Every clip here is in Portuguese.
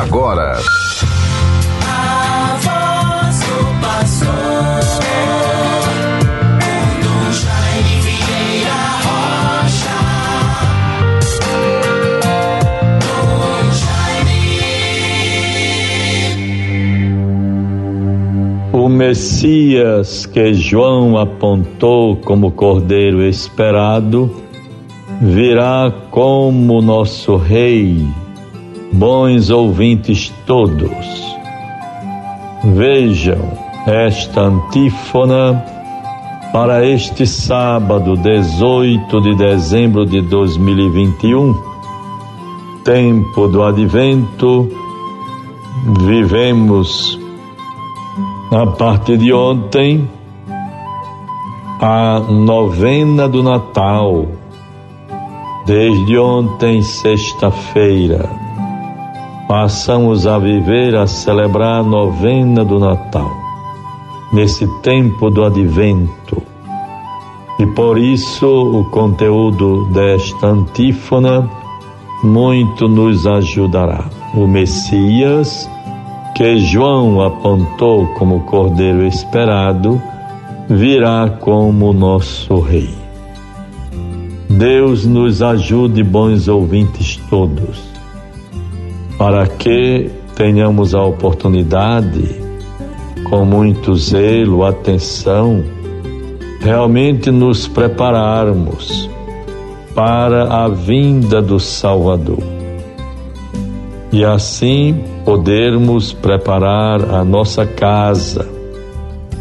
agora. O Messias que João apontou como cordeiro esperado virá como nosso Rei bons ouvintes todos, vejam esta antífona para este sábado, 18 de dezembro de 2021, tempo do advento, vivemos a partir de ontem a novena do Natal, desde ontem, sexta-feira passamos a viver, a celebrar a novena do Natal, nesse tempo do advento. E por isso o conteúdo desta antífona muito nos ajudará. O Messias, que João apontou como cordeiro esperado, virá como nosso Rei. Deus nos ajude, bons ouvintes todos para que tenhamos a oportunidade, com muito zelo, atenção, realmente nos prepararmos para a vinda do Salvador. E assim podermos preparar a nossa casa,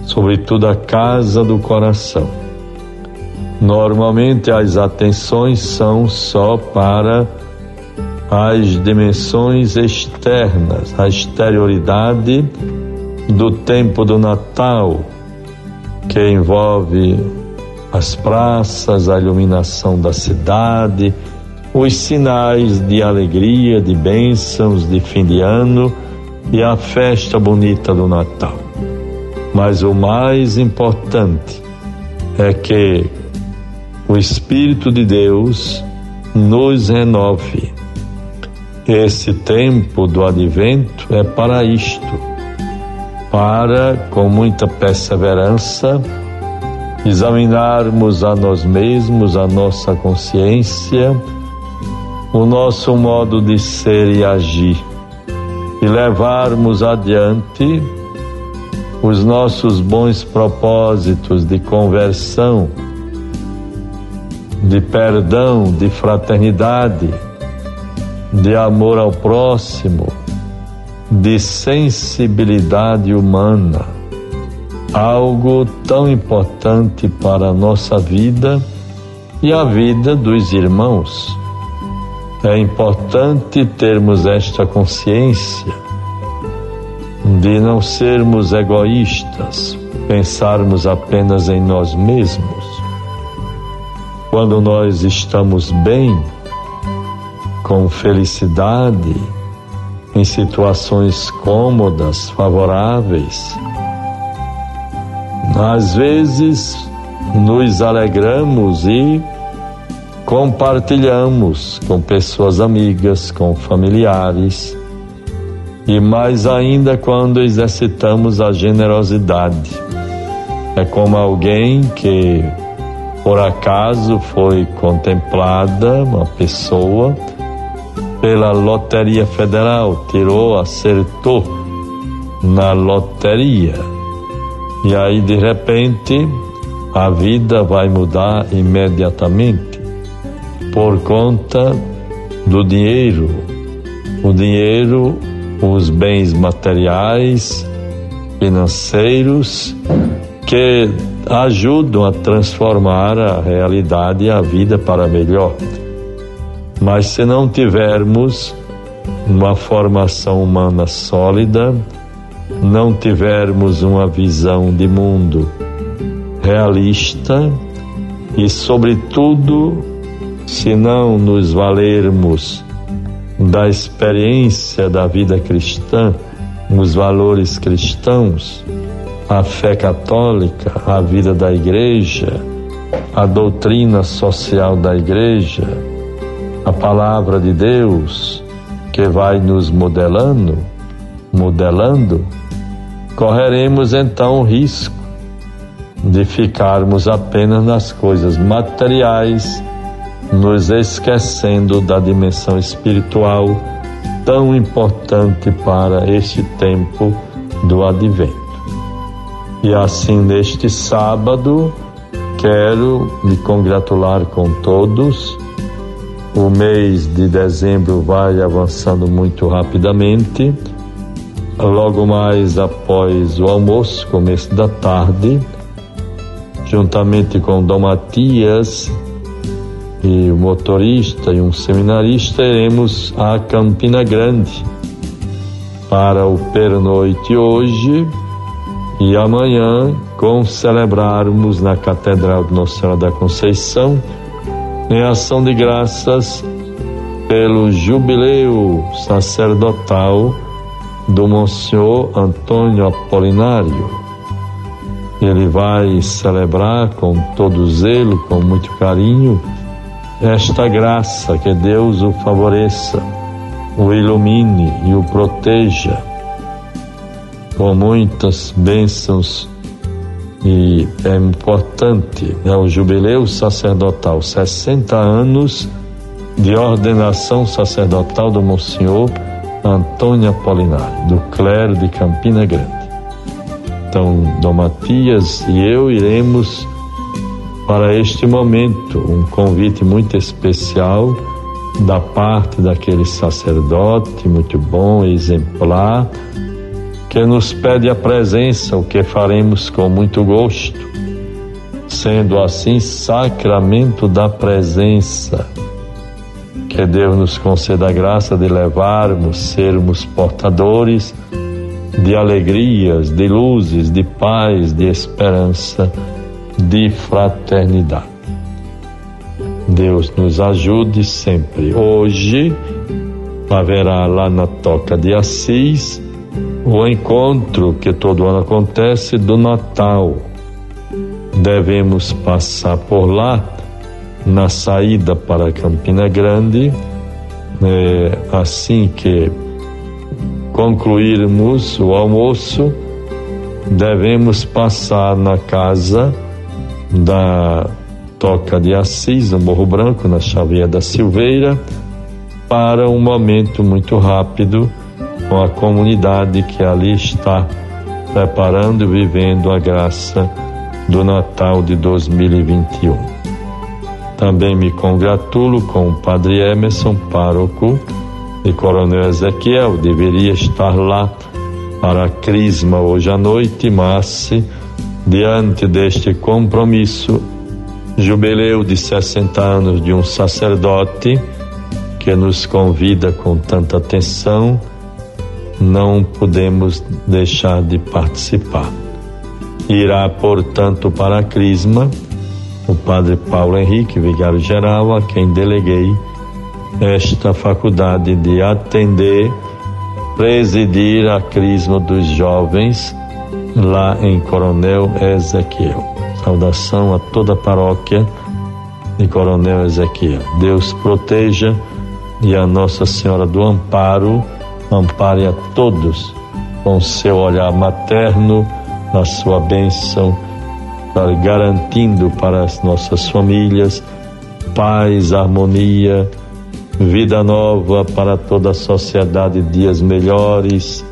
sobretudo a casa do coração. Normalmente as atenções são só para as dimensões externas, a exterioridade do tempo do Natal, que envolve as praças, a iluminação da cidade, os sinais de alegria, de bênçãos de fim de ano e a festa bonita do Natal. Mas o mais importante é que o Espírito de Deus nos renove esse tempo do advento é para isto, para, com muita perseverança, examinarmos a nós mesmos, a nossa consciência, o nosso modo de ser e agir, e levarmos adiante os nossos bons propósitos de conversão, de perdão, de fraternidade de amor ao próximo, de sensibilidade humana, algo tão importante para a nossa vida e a vida dos irmãos. É importante termos esta consciência de não sermos egoístas, pensarmos apenas em nós mesmos. Quando nós estamos bem, com felicidade, em situações cômodas, favoráveis. Às vezes nos alegramos e compartilhamos com pessoas amigas, com familiares, e mais ainda quando exercitamos a generosidade. É como alguém que por acaso foi contemplada, uma pessoa, pela Loteria Federal, tirou, acertou na loteria. E aí de repente a vida vai mudar imediatamente por conta do dinheiro. O dinheiro, os bens materiais, financeiros que ajudam a transformar a realidade e a vida para melhor. Mas se não tivermos uma formação humana sólida, não tivermos uma visão de mundo realista e, sobretudo, se não nos valermos da experiência da vida cristã, os valores cristãos, a fé católica, a vida da igreja, a doutrina social da igreja, a palavra de Deus, que vai nos modelando, modelando, correremos então o risco de ficarmos apenas nas coisas materiais, nos esquecendo da dimensão espiritual tão importante para este tempo do advento. E assim, neste sábado, quero me congratular com todos. O mês de dezembro vai avançando muito rapidamente. Logo mais após o almoço, começo da tarde, juntamente com Dom Matias e o motorista e um seminarista, iremos a Campina Grande para o pernoite hoje e amanhã, com celebrarmos na Catedral de Nossa Senhora da Conceição, em ação de graças pelo jubileu sacerdotal do Monsenhor Antônio Apolinário. Ele vai celebrar com todo zelo, com muito carinho, esta graça, que Deus o favoreça, o ilumine e o proteja. Com muitas bênçãos e é importante, é o jubileu sacerdotal, 60 anos de ordenação sacerdotal do Monsenhor Antônio Apolinário, do clero de Campina Grande. Então, Dom Matias e eu iremos para este momento um convite muito especial da parte daquele sacerdote muito bom, exemplar, que nos pede a presença, o que faremos com muito gosto, sendo assim sacramento da presença. Que Deus nos conceda a graça de levarmos, sermos portadores de alegrias, de luzes, de paz, de esperança, de fraternidade. Deus nos ajude sempre. Hoje haverá lá na Toca de Assis o encontro que todo ano acontece do Natal. Devemos passar por lá na saída para Campina Grande, é, assim que concluirmos o almoço, devemos passar na casa da Toca de Assis, no Morro Branco, na Xavier da Silveira, para um momento muito rápido com a comunidade que ali está preparando e vivendo a graça do Natal de 2021. Também me congratulo com o Padre Emerson, pároco e Coronel Ezequiel deveria estar lá para a Crisma hoje à noite, mas diante deste compromisso, jubileu de 60 anos de um sacerdote que nos convida com tanta atenção, não podemos deixar de participar. Irá, portanto, para a Crisma o padre Paulo Henrique, vigário geral, a quem deleguei esta faculdade de atender, presidir a Crisma dos Jovens lá em Coronel Ezequiel. Saudação a toda a paróquia de Coronel Ezequiel. Deus proteja e a Nossa Senhora do Amparo ampare a todos com seu olhar materno, na sua bênção, garantindo para as nossas famílias paz, harmonia, vida nova para toda a sociedade, dias melhores.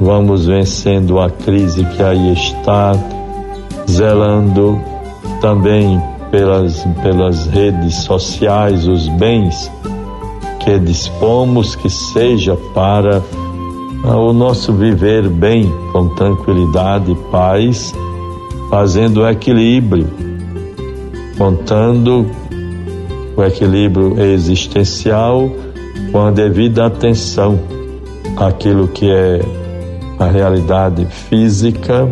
Vamos vencendo a crise que aí está, zelando também pelas, pelas redes sociais, os bens que dispomos que seja para o nosso viver bem, com tranquilidade e paz, fazendo equilíbrio, contando o equilíbrio existencial com a devida atenção àquilo que é a realidade física,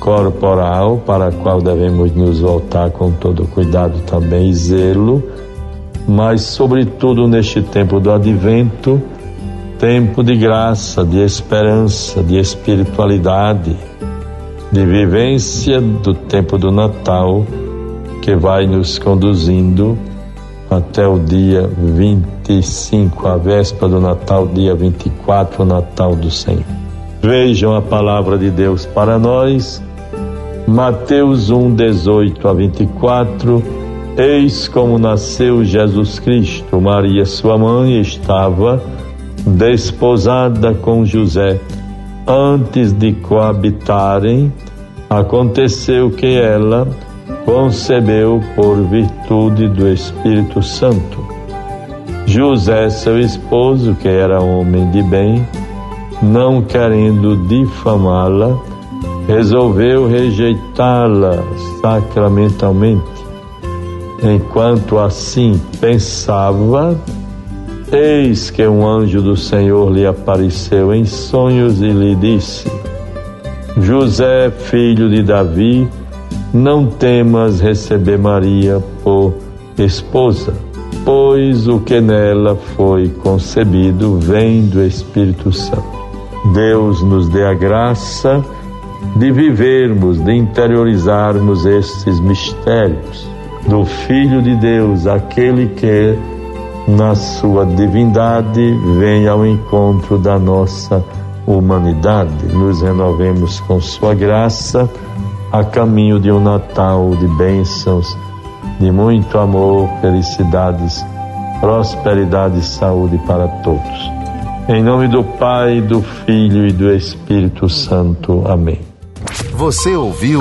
corporal, para a qual devemos nos voltar com todo cuidado também e zelo, mas, sobretudo, neste tempo do advento, tempo de graça, de esperança, de espiritualidade, de vivência do tempo do Natal, que vai nos conduzindo até o dia 25, a véspera do Natal, dia 24, o Natal do Senhor. Vejam a palavra de Deus para nós. Mateus 1, 18 a 24. Eis como nasceu Jesus Cristo. Maria, sua mãe, estava desposada com José. Antes de coabitarem, aconteceu que ela concebeu por virtude do Espírito Santo. José, seu esposo, que era homem de bem, não querendo difamá-la, resolveu rejeitá-la sacramentalmente. Enquanto assim pensava, eis que um anjo do Senhor lhe apareceu em sonhos e lhe disse: José, filho de Davi, não temas receber Maria por esposa, pois o que nela foi concebido vem do Espírito Santo. Deus nos dê a graça de vivermos, de interiorizarmos estes mistérios do Filho de Deus, aquele que, na sua divindade, vem ao encontro da nossa humanidade. Nos renovemos com Sua graça a caminho de um Natal de bênçãos, de muito amor, felicidades, prosperidade e saúde para todos. Em nome do Pai, do Filho e do Espírito Santo. Amém. Você ouviu